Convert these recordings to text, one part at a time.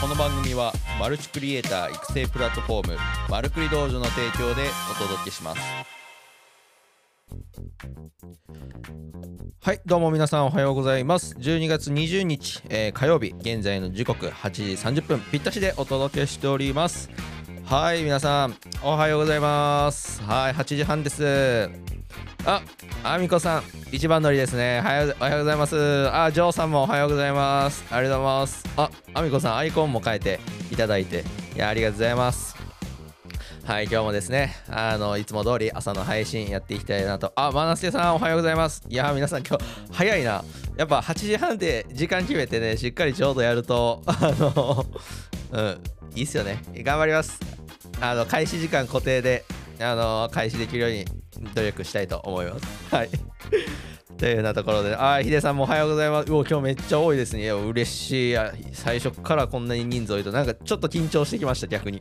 この番組はマルチクリエイター育成プラットフォームマルクリ道場の提供でお届けします。はいどうも皆さんおはようございます。12月20日、えー火曜日現在の時刻8時30分ぴったしでお届けしております。はい皆さんおはようございます。はい8時半です。あ、あみこさん、一番乗りですね。はよおはようございます。あ、ジョーさんもおはようございます。ありがとうございます。あ、あみこさん、アイコンも変えていただいて、いや、ありがとうございます。はい、今日もですね、あの、いつも通り朝の配信やっていきたいなと。あ、マナスケさん、おはようございます。いや、皆さん今日、早いな。やっぱ8時半で時間決めてね、しっかりちょうどやると、あの、うん、いいっすよね。頑張ります。あの、開始時間固定で、あの、開始できるように努力したいと思います。はい。というようなところで、あ、ヒデさんもおはようございます。うお、今日めっちゃ多いですね。いや、嬉しい。最初からこんなに人数多いと、なんかちょっと緊張してきました、逆に。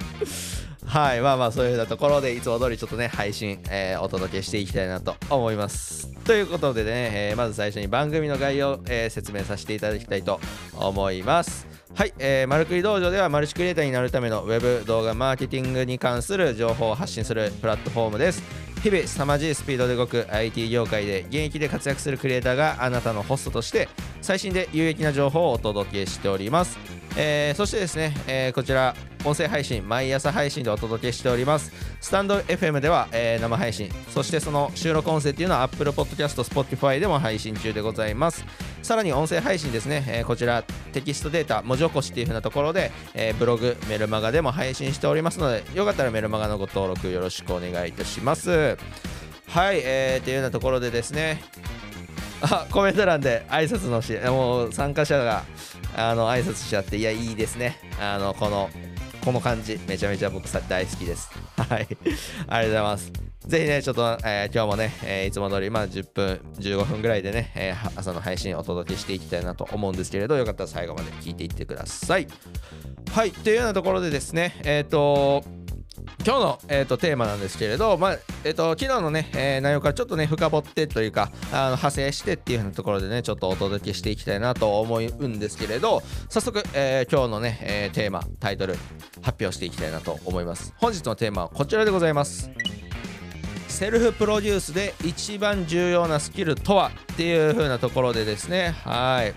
はい、まあまあ、そういうようなところで、いつも通りちょっとね、配信、えーお届けしていきたいなと思います。ということでね、えーまず最初に番組の概要、えー説明させていただきたいと思います。はい、えー、マルクリ道場ではマルチクリエイターになるためのウェブ動画マーケティングに関する情報を発信するプラットフォームです。日々凄まじいスピードで動く IT 業界で現役で活躍するクリエイターがあなたのホストとして最新で有益な情報をお届けしております。えーそしてですね、えーこちら音声配信毎朝配信でお届けしております。スタンド FM では、えー生配信。そしてその収録音声っていうのは Apple Podcast、Spotify でも配信中でございます。さらに音声配信ですね、えーこちらテキストデータ文字起こしっていう風なところで、えーブログメルマガでも配信しておりますのでよかったらメルマガのご登録よろしくお願いいたします。はい、えー、というようなところでですねあ コメント欄で挨拶のしもう参加者があの挨拶しちゃっていやいいですね。あのこのこの感じめちゃめちゃ僕さ大好きです。はい。ありがとうございます。ぜひねちょっと、えー今日もね、えーいつも通りまあ10分15分ぐらいでね、えー朝の配信をお届けしていきたいなと思うんですけれどよかったら最後まで聞いていってください。はい。というようなところでですねえっ、と今日の、えー、とテーマなんですけれど、まあえー、と昨日のね、えー内容からちょっとね深掘ってというかあの派生してっていう風なところでねちょっとお届けしていきたいなと思うんですけれど早速、えー今日のね、えーテーマタイトル発表していきたいなと思います。本日のテーマはこちらでございます。セルフプロデュースで一番重要なスキルとはっていう風なところでですね。はい。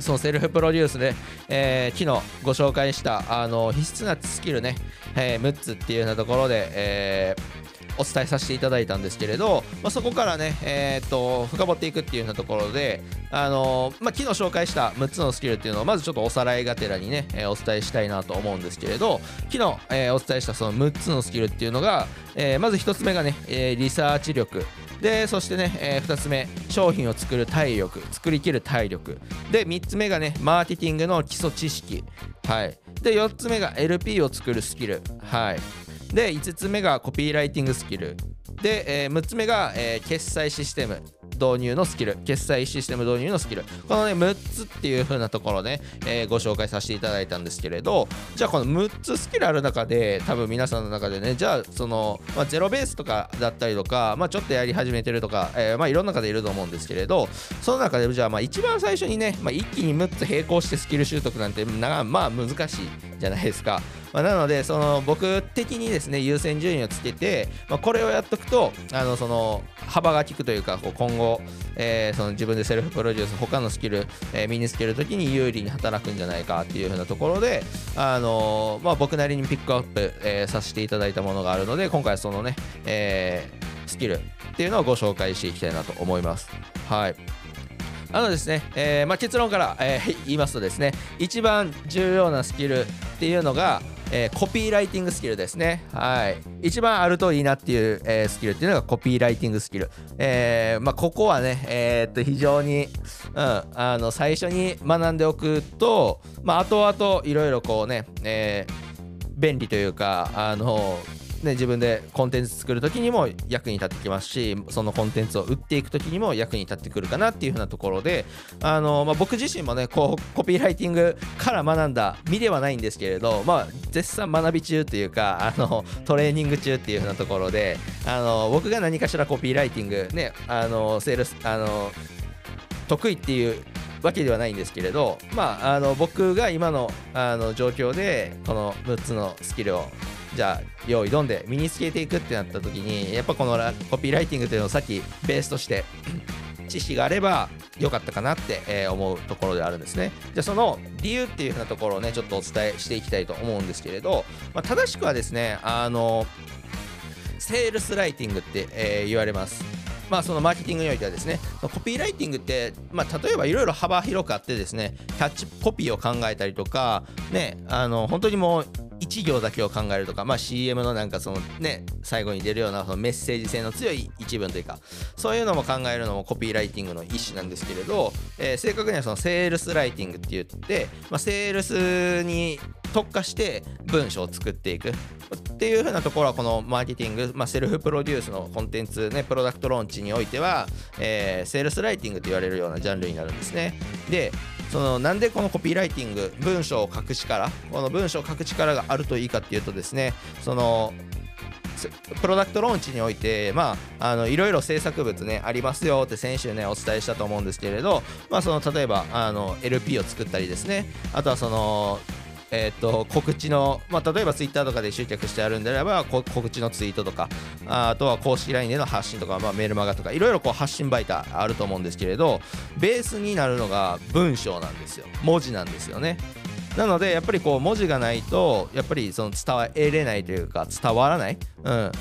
そのセルフプロデュースで、えー昨日ご紹介したあの必須なスキルね、えー6つっていうようなところで、えーお伝えさせていただいたんですけれど、まあ、そこからね、えーと深掘っていくっていうようなところで、あのまあ、昨日紹介した6つのスキルっていうのをまずちょっとおさらいがてらにね、えーお伝えしたいなと思うんですけれど昨日、えーお伝えしたその6つのスキルっていうのが、えまず1つ目がね、えリサーチ力。でそしてね、え2つ目商品を作る体力作りきる体力。で3つ目がねマーケティングの基礎知識。はい。で4つ目が LP を作るスキル。はい。で5つ目がコピーライティングスキル。で、え6つ目が、えー決済システム。導入のスキル決済システム導入のスキル。このね6つっていう風なところね、えーご紹介させていただいたんですけれどじゃあこの6つスキルある中で多分皆さんの中でねじゃあその、まあ、ゼロベースとかだったりとか、まあ、ちょっとやり始めてるとか、えーまあいろんな方いると思うんですけれどその中でじゃあまあ一番最初にね、まあ、一気に6つ並行してスキル習得なんてなまあ難しい。じゃないですか。まあ、なのでその僕的にですね優先順位をつけて、まあ、これをやっとくとあのその幅が利くというかこう今後、えーその自分でセルフプロデュース他のスキル、えー身につけるときに有利に働くんじゃないかっていう風なところで、あのーまあ、僕なりにピックアップ、えさせていただいたものがあるので今回そのね、えスキルっていうのをご紹介していきたいなと思います。はいあのですね、えーまあ、結論から、えー言いますとですね一番重要なスキルっていうのが、えーコピーライティングスキルですね。はい。一番あるといいなっていう、えスキルっていうのがコピーライティングスキル、えまあ、ここはね、えっと非常に、うん、あの最初に学んでおくと、まあ、後々いろいろこうね、え便利というかあのね、自分でコンテンツ作るときにも役に立ってきますしそのコンテンツを売っていくときにも役に立ってくるかなっていうふうなところであの、まあ、僕自身もねこうコピーライティングから学んだ身ではないんですけれど、まあ、絶賛学び中というかあのトレーニング中っていうふうなところであの僕が何かしらコピーライティングねあのセールスあの得意っていうわけではないんですけれど、まあ、あの僕が今のあの状況でこの6つのスキルをじゃあ用意どんで身につけていくってなった時にやっぱこのコピーライティングというのをさっきベースとして 知識があれば良かったかなって、思うところであるんですね。じゃあその理由っていうふうなところをねちょっとお伝えしていきたいと思うんですけれど、まあ、正しくはですねあのセールスライティングって、えー、言われます。まあ、そのマーケティングにおいてはですねコピーライティングって、まあ、例えばいろいろ幅広くあってですねキャッチコピーを考えたりとか、ね、あの本当にもう1行だけを考えるとか、まあ、CM のなんかそのね最後に出るようなそのメッセージ性の強い一文というかそういうのも考えるのもコピーライティングの一種なんですけれど、えー、正確にはそのセールスライティングって言って、まあ、セールスに特化して文章を作っていく。っていう風なところはこのマーケティング、まあ、セルフプロデュースのコンテンツねプロダクトローンチにおいては、えー、セールスライティングと言われるようなジャンルになるんですね。でそのなんでこのコピーライティング文章を書く力この文章を書く力があるといいかっていうとですねそのプロダクトローンチにおいて、まあ、あのいろいろ制作物ねありますよって先週ねお伝えしたと思うんですけれど、まあ、その例えばあの LP を作ったりですねあとはそのえーと、告知の、まあ、例えばツイッターとかで集客してあるんであれば告知のツイートとかあとは公式 LINE での発信とか、まあ、メールマガとかいろいろこう発信媒体あると思うんですけれどベースになるのが文章なんですよ。文字なんですよね。なのでやっぱりこう文字がないとやっぱりその伝えれないというか伝わらない、うん。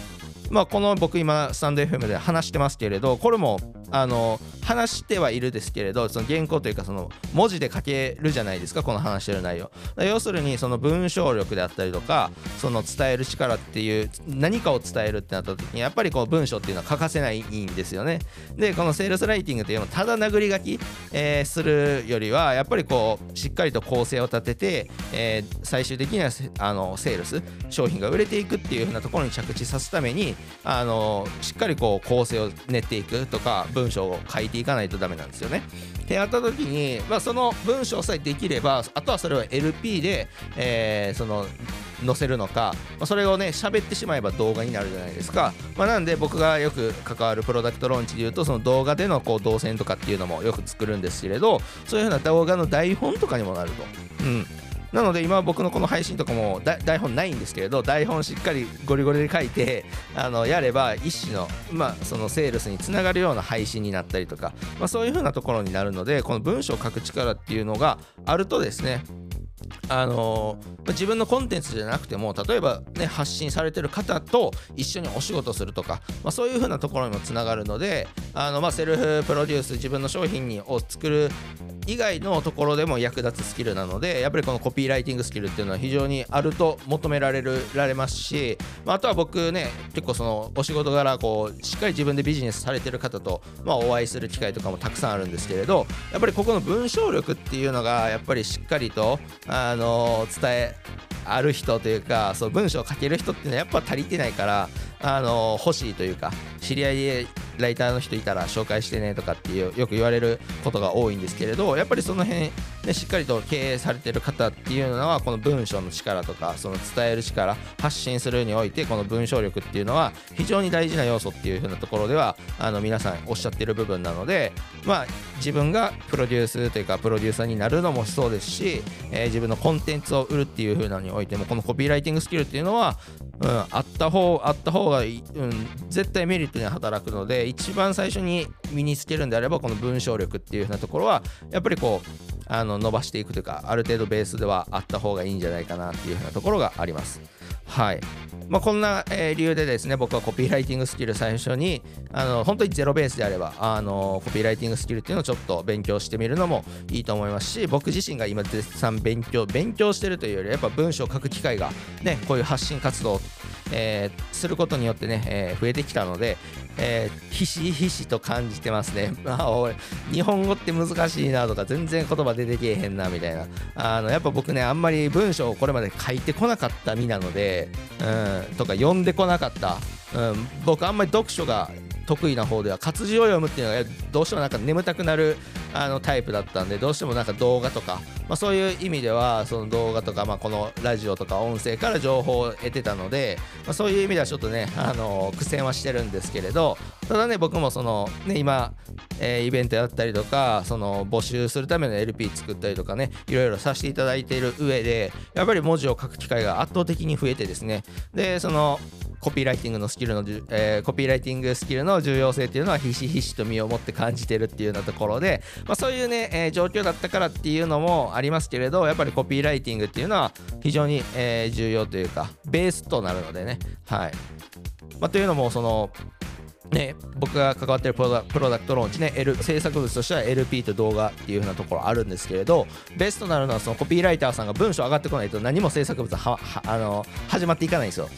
まあ、この僕今スタンド FM で話してますけれどこれもあの話してはいるですけれどその原稿というかその文字で書けるじゃないですかこの話してる内容。要するにその文章力であったりとかその伝える力っていう何かを伝えるってなった時にやっぱりこう文章っていうのは欠かせないんですよね。でこのセールスライティングっていうのをただ殴り書き、えー、するよりはやっぱりこうしっかりと構成を立てて、えー、最終的にはあのセールス商品が売れていくっていう風なところに着地さすためにあのしっかりこう構成を練っていくとか文章を書いていくかないとダメなんですよね。ってやった時に、まあ、その文章さえできればあとはそれを LP で、えー、その載せるのか、まあ、それをね喋ってしまえば動画になるじゃないですか、まあ、なんで僕がよく関わるプロダクトローンチでいうとその動画でのこう動線とかっていうのもよく作るんですけれどそういうふうな動画の台本とかにもなると。うんなので今僕のこの配信とかも台本ないんですけれど台本しっかりゴリゴリで書いてあのやれば一種の,、まあそのセールスにつながるような配信になったりとか、まあ、そういうふうなところになるのでこの文章を書く力っていうのがあるとですねあの、自分のコンテンツじゃなくても例えば、ね、発信されてる方と一緒にお仕事するとか、まあ、そういう風なところにもつながるのであの、まあ、セルフプロデュース自分の商品にを作る以外のところでも役立つスキルなのでやっぱりこのコピーライティングスキルっていうのは非常にあると求められるられますし、まあ、あとは僕ね結構そのお仕事柄こうしっかり自分でビジネスされてる方と、まあ、お会いする機会とかもたくさんあるんですけれどやっぱりここの文章力っていうのがやっぱりしっかりとあのの伝えある人というかそう文章を書ける人っていうのはやっぱ足りてないからあの欲しいというか知り合いでライターの人いたら紹介してねとかっていうよく言われることが多いんですけれどやっぱりその辺、ね、しっかりと経営されてる方っていうのはこの文章の力とかその伝える力発信するにおいてこの文章力っていうのは非常に大事な要素っていう風なところではあの皆さんおっしゃってる部分なのでまあ自分がプロデュースというかプロデューサーになるのもそうですし、えー、自分のコンテンツを売るっていう風なのにおいてもこのコピーライティングスキルっていうのは、うん、あった方あった方がいい、うん、絶対メリットに働くので一番最初に身につけるんであればこの文章力っていうふうなところはやっぱりこうあの伸ばしていくというかある程度ベースではあった方がいいんじゃないかなっていうふうなところがあります。はいまあ、こんな、えー、理由でですね僕はコピーライティングスキル最初にあの本当にゼロベースであればあのコピーライティングスキルっていうのをちょっと勉強してみるのもいいと思いますし僕自身が今絶賛勉強勉強してるというよりやっぱ文章を書く機会がねこういう発信活動えー、することによってね、えー、増えてきたので、えー、ひしひしと感じてますね。まあ、俺、日本語って難しいなとか、全然言葉出てけえへんなみたいな。あの、やっぱ僕ね、あんまり文章をこれまで書いてこなかった身なのでで、うん、とか読んでこなかった。うん、僕あんまり読書が得意な方では活字を読むっていうのがどうしてもなんか眠たくなるあのタイプだったんでどうしてもなんか動画とか、まあ、そういう意味ではその動画とか、まあ、このラジオとか音声から情報を得てたので、まあ、そういう意味ではちょっとねあの苦戦はしてるんですけれどただね僕もそのね今えー、イベントやったりとかその募集するための LP 作ったりとかねいろいろさせていただいている上でやっぱり文字を書く機会が圧倒的に増えてですね。でそのコピーライティングのスキルの、えー、コピーライティングスキルの重要性っていうのはひしひしと身をもって感じてるっていうようなところで、まあ、そういうね、えー、状況だったからっていうのもありますけれどやっぱりコピーライティングっていうのは非常に、えー、重要というかベースとなるのでね。はい、まあ、というのもそのね、僕が関わってるプロダクトローンチね、L、制作物としては LP と動画っていう風なところあるんですけれどベストなるのはそのコピーライターさんが文章上がってこないと何も制作物はあの始まっていかないんですよ。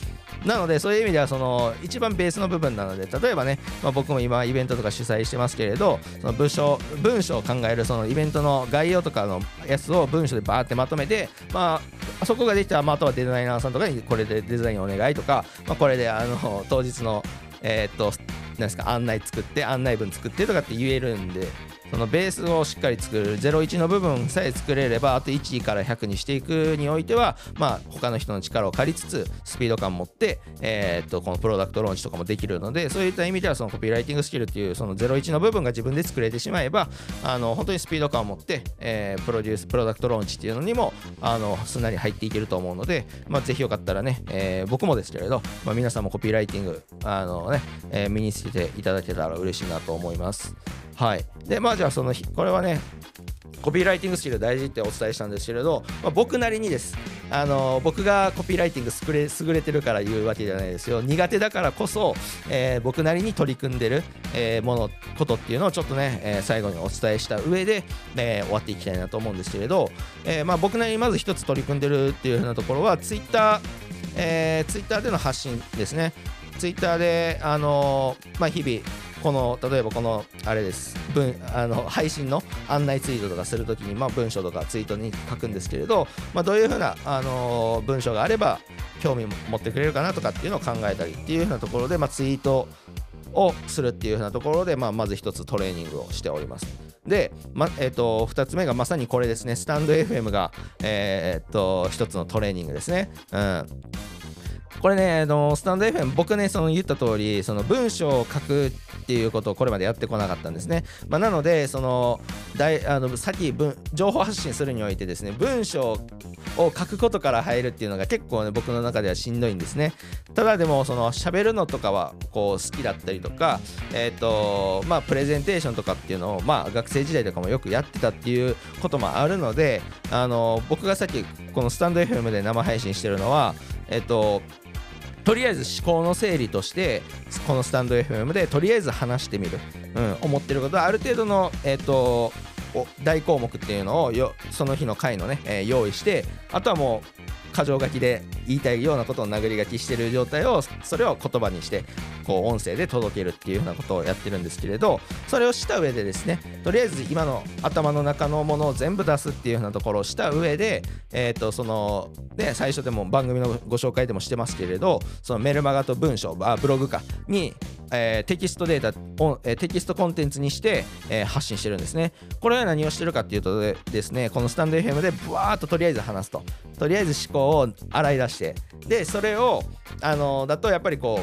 なのでそういう意味ではその一番ベースの部分なので例えばね、まあ、僕も今イベントとか主催してますけれどその文章文章を考えるそのイベントの概要とかのやつを文章でバーってまとめて、まあ、そこができたら、まあ、あとはデザイナーさんとかにこれでデザインお願いとか、まあ、これであの当日のえー、っとなんですか案内作って案内文作ってとかって言えるんでそのベースをしっかり作る01の部分さえ作れればあと1から100にしていくにおいてはまあ他の人の力を借りつつスピード感を持って、え、っとこのプロダクトローンチとかもできるのでそういった意味ではそのコピーライティングスキルっていうその01の部分が自分で作れてしまえばあの本当にスピード感を持って、え、プロデュースプロダクトローンチっていうのにもあのすんなり入っていけると思うので、まあ、ぜひよかったらね、え、僕もですけれど、ま、皆さんもコピーライティングあのね、え、身につけていただけたら嬉しいなと思います。はい。で、まあじゃあその、これはね、コピーライティングスキル大事ってお伝えしたんですけれど、まあ、僕なりにです。あの僕がコピーライティング優れ優れてるから言うわけじゃないですよ苦手だからこそ、えー、僕なりに取り組んでる、えー、ものことっていうのをちょっとね、えー、最後にお伝えした上で、え終わっていきたいなと思うんですけれど、えまあ、僕なりにまず一つ取り組んでるっていうふうなところはツイッターえー、ツイッターでの発信ですね。ツイッターで、あのまあ、日々この例えばこのあれです文あの配信の案内ツイートとかするときに、まあ、文章とかツイートに書くんですけれど、まあ、どういうふうな、あの、文章があれば興味持ってくれるかなとかっていうのを考えたりっていうふうなところで、まあ、ツイートをするっていうふうなところで、まあ、まず一つトレーニングをしております。で、まえーと、2つ目がまさにこれですね、スタンド FM が、えー、と1つのトレーニングですね。うんこれね、あのスタンド FM、僕ね、その言った通り、その文章を書くっていうことをこれまでやってこなかったんですね。まあ、なので、その大あの先文、情報発信するにおいてですね、文章を書くことから入るっていうのが結構ね、僕の中ではしんどいんですね。ただでも、その喋るのとかはこう好きだったりとか、えっ、ー、と、まあ、プレゼンテーションとかっていうのを、まあ、学生時代とかもよくやってたっていうこともあるので、あの僕がさっきこのスタンド FM で生配信してるのは、えっ、ー、と、とりあえず思考の整理としてこのスタンド FM でとりあえず話してみる、うん、思ってることはある程度の、えーと、大項目っていうのをよその日の回のね、えー、用意してあとはもう箇条書きで言いたいようなことを殴り書きしてる状態をそれを言葉にしてこう音声で届けるっていうようなことをやってるんですけれどそれをした上でですねとりあえず今の頭の中のものを全部出すっていうようなところをした上で、えー、とそので最初でも番組のご紹介でもしてますけれどそのメルマガと文章あブログかにえー、テキストデータをえー、テキストコンテンツにして、えー、発信してるんですね。これは何をしてるかっていうとですね、このスタンド FM でブワーっととりあえず話すと。とりあえず思考を洗い出して、で、それを、あのだとやっぱりこ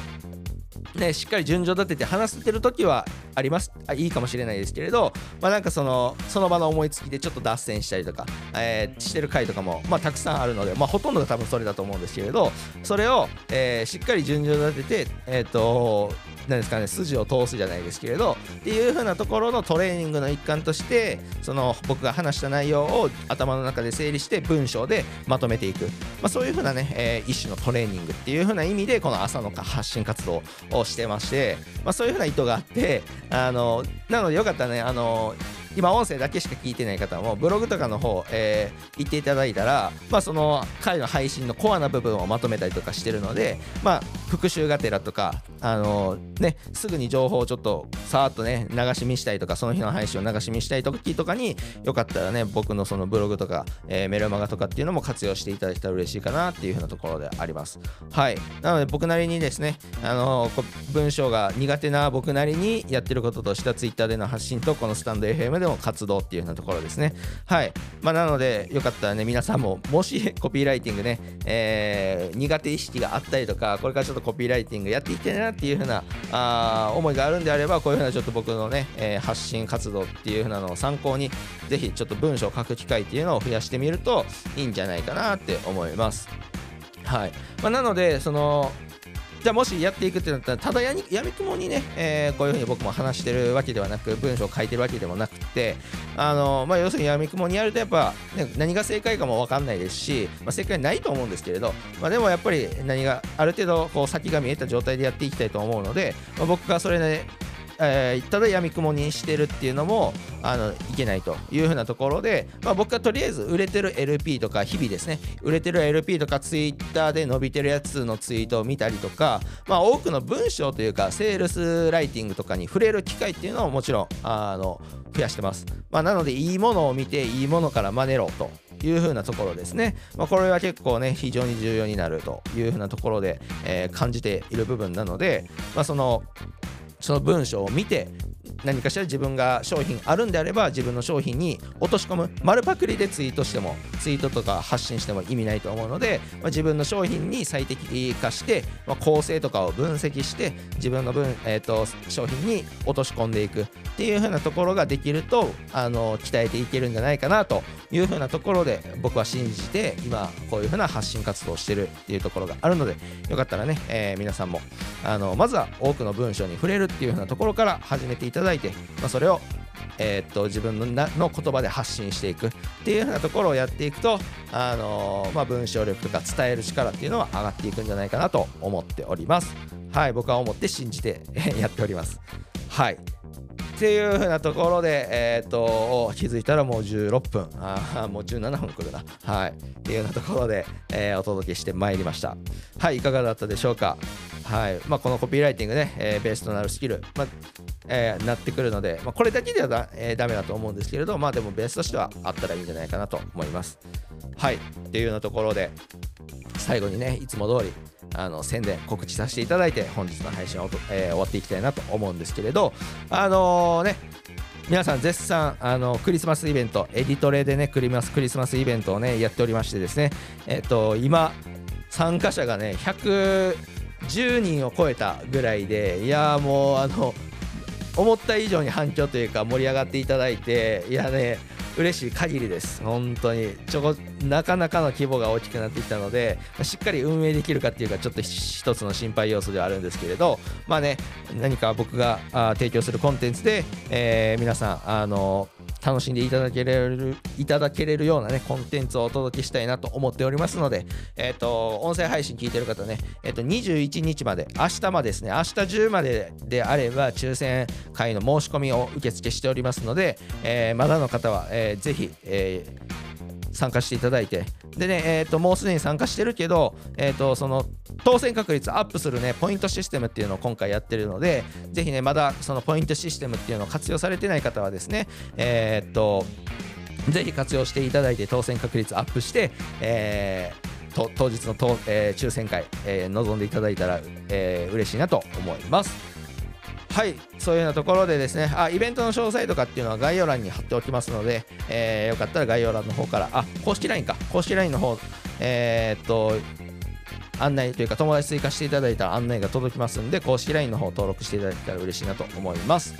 う、ね、しっかり順序立てて話してる時はありますあいいかもしれないですけれど、まあ、なんかそのその場の思いつきでちょっと脱線したりとか、えー、してる回とかも、まあ、たくさんあるので、まあ、ほとんどが多分それだと思うんですけれどそれを、えー、しっかり順序立てて、えーとなんですかね筋を通すじゃないですけれどっていう風なところのトレーニングの一環としてその僕が話した内容を頭の中で整理して文章でまとめていく、まあ、そういう風なね、えー、一種のトレーニングっていう風な意味でこの朝の発信活動をしてまして、まあ、そういう風な意図があってあのなのでよかったらねあの今音声だけしか聞いてない方もブログとかの方、えー、行っていただいたら、まあ、その回の配信のコアな部分をまとめたりとかしてるので、まあ、復習がてらとか、あのー、ね、すぐに情報をちょっとさーっとね流し見したいとかその日の配信を流し見したい時とかによかったらね僕のそのブログとか、えー、メルマガとかっていうのも活用していただけたら嬉しいかなっていうふうなところであります。はい。なので僕なりにですね、あのー、文章が苦手な僕なりにやってることとしては Twitter での発信とこのスタンド FM めでの活動っていうようなところですね。はい。まあなのでよかったらね皆さんももしコピーライティングね、えー、苦手意識があったりとかこれからちょっとコピーライティングやっていきたいなっていうふうなあ思いがあるんであればこういうふうなちょっと僕のね、えー、発信活動っていうふうなのを参考にぜひちょっと文章を書く機会っていうのを増やしてみるといいんじゃないかなって思います。はい。まあ、なのでそのじゃあもしやっていくってなったらただやみくもにね、えー、こういうふうに僕も話してるわけではなく文章を書いてるわけでもなくてあの、まあ、要するにやみくもにやるとやっぱ、ね、何が正解かも分かんないですし、まあ、正解ないと思うんですけれど、まあ、でもやっぱり何がある程度こう先が見えた状態でやっていきたいと思うので、まあ、僕がそれで、ね、えー、ただ闇雲にしてるっていうのもあのいけないというふうなところで、まあ、僕はとりあえず売れてる LP とか日々ですね売れてる LP とか Twitter で伸びてるやつのツイートを見たりとか、まあ、多くの文章というかセールスライティングとかに触れる機会っていうのをもちろんあの増やしてます、まあ、なのでいいものを見ていいものから真似ろという風なところですね、まあ、これは結構ね非常に重要になるという風なところで、えー、感じている部分なので、まあ、そのその文章を見て何かしら自分が商品あるんであれば自分の商品に落とし込む。丸パクリでツイートしてもツイートとか発信しても意味ないと思うので、まあ、自分の商品に最適化して、まあ、構成とかを分析して自分の分、えーと、商品に落とし込んでいくっていう風なところができるとあの鍛えていけるんじゃないかなという風なところで僕は信じて今こういう風な発信活動をしてるっていうところがあるのでよかったらね、えー、皆さんもあのまずは多くの文章に触れるっていう風なところから始めていただいて、まあ、それをえー、っと自分のなの言葉で発信していくっていうようなところをやっていくと、あの、まあ、文章力とか伝える力っていうのは上がっていくんじゃないかなと思っております。はい、僕は思って信じて やっております。はい。っていう風なところで、えー、と気づいたらもう16分。あもう17分くるな。はい。っていうようなところで、えー、お届けしてまいりました。はいいかがだったでしょうか？はい。まあ、このコピーライティングね、えー、ベースとなるスキル、まあえー、なってくるので、まあ、これだけではだ,、えー、ダメだと思うんですけれどまあでもベースとしてはあったらいいんじゃないかなと思います。はい。っていうようなところで最後にねいつも通りあの宣伝告知させていただいて本日の配信を、えー、終わっていきたいなと思うんですけれどあのー、ね皆さん絶賛あのクリスマスイベントエディトレでねクリマスクリスマスイベントをねやっておりましてですねえっ、と今参加者がね110人を超えたぐらいでいやもうあの思った以上に反響というか盛り上がっていただいていやね嬉しい限りです。本当に。ちょこなかなかの規模が大きくなってきたのでしっかり運営できるかっていうかちょっと一つの心配要素ではあるんですけれどまあね何か僕が提供するコンテンツで、えー、皆さんあの楽しんでいただけれるいただけれるようなねコンテンツをお届けしたいなと思っておりますので、えっ、ー、と音声配信聞いてる方ね、えっ、ー、と21日まで明日までですね明日10までであれば抽選会の申し込みを受付しておりますので、えー、まだの方は、えー、ぜひ、えー参加していただいてでね、えーと、もうすでに参加してるけど、えーと、その当選確率アップするねポイントシステムっていうのを今回やってるのでぜひねまだそのポイントシステムっていうのを活用されてない方はですねえ、ー、とぜひ活用していただいて当選確率アップして、えー、当日の、えー、抽選会、えー、臨んでいただいたら、えー、嬉しいなと思います。はいそういうようなところでですねあイベントの詳細とかっていうのは概要欄に貼っておきますので、えー、よかったら概要欄の方からあ公式 LINE か。公式 LINE の方えー、っと案内というか友達追加していただいた案内が届きますんで公式 LINE の方登録していただけたら嬉しいなと思います。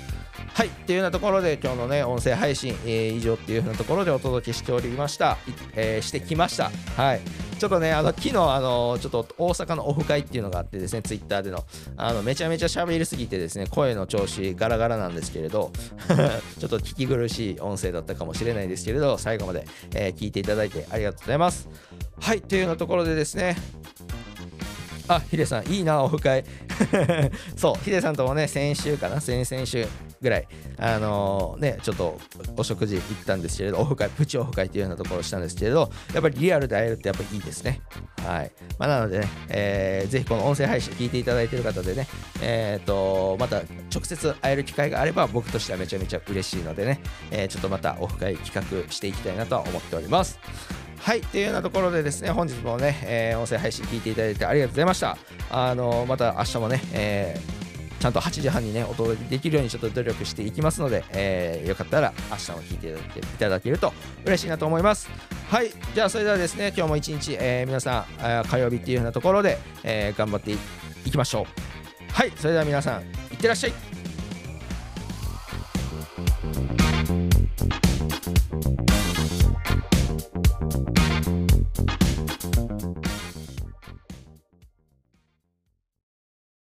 はいっていうようなところで今日のね音声配信、えー、以上っていうふうなところでお届けしておりました、えー、してきました。はい。ちょっとね、あの昨日あのちょっと大阪のオフ会っていうのがあってですね、ツイッターでの、あのめちゃめちゃ喋りすぎてですね、声の調子ガラガラなんですけれど、ちょっと聞き苦しい音声だったかもしれないですけれど、最後まで、えー、聞いていただいてありがとうございます。はい、というようなところでですね、あ、ヒデさん、いいな、オフ会。そう、ヒデさんともね、先週かな、先々週ぐらい、あのー、ね、ちょっとお食事行ったんですけれど、オフ会、プチオフ会っていうようなところをしたんですけれど、やっぱりリアルで会えるってやっぱりいいですね。はい。まあ、なのでね、えー、ぜひこの音声配信聞いていただいている方でね、えっ、ー、と、また直接会える機会があれば、僕としてはめちゃめちゃ嬉しいのでね、えー、ちょっとまたオフ会企画していきたいなとは思っております。はい、というようなところでですね、本日もね、えー、音声配信聞いていただいてありがとうございました。あのまた明日もね、えーちゃんと8時半にねお届けできるようにちょっと努力していきますので、えー、よかったら明日も聞いていただけると嬉しいなと思います。はいじゃあそれではですね今日も一日、えー、皆さん火曜日っていうようなところで、えー、頑張っていきましょう。はいそれでは皆さんいってらっしゃい。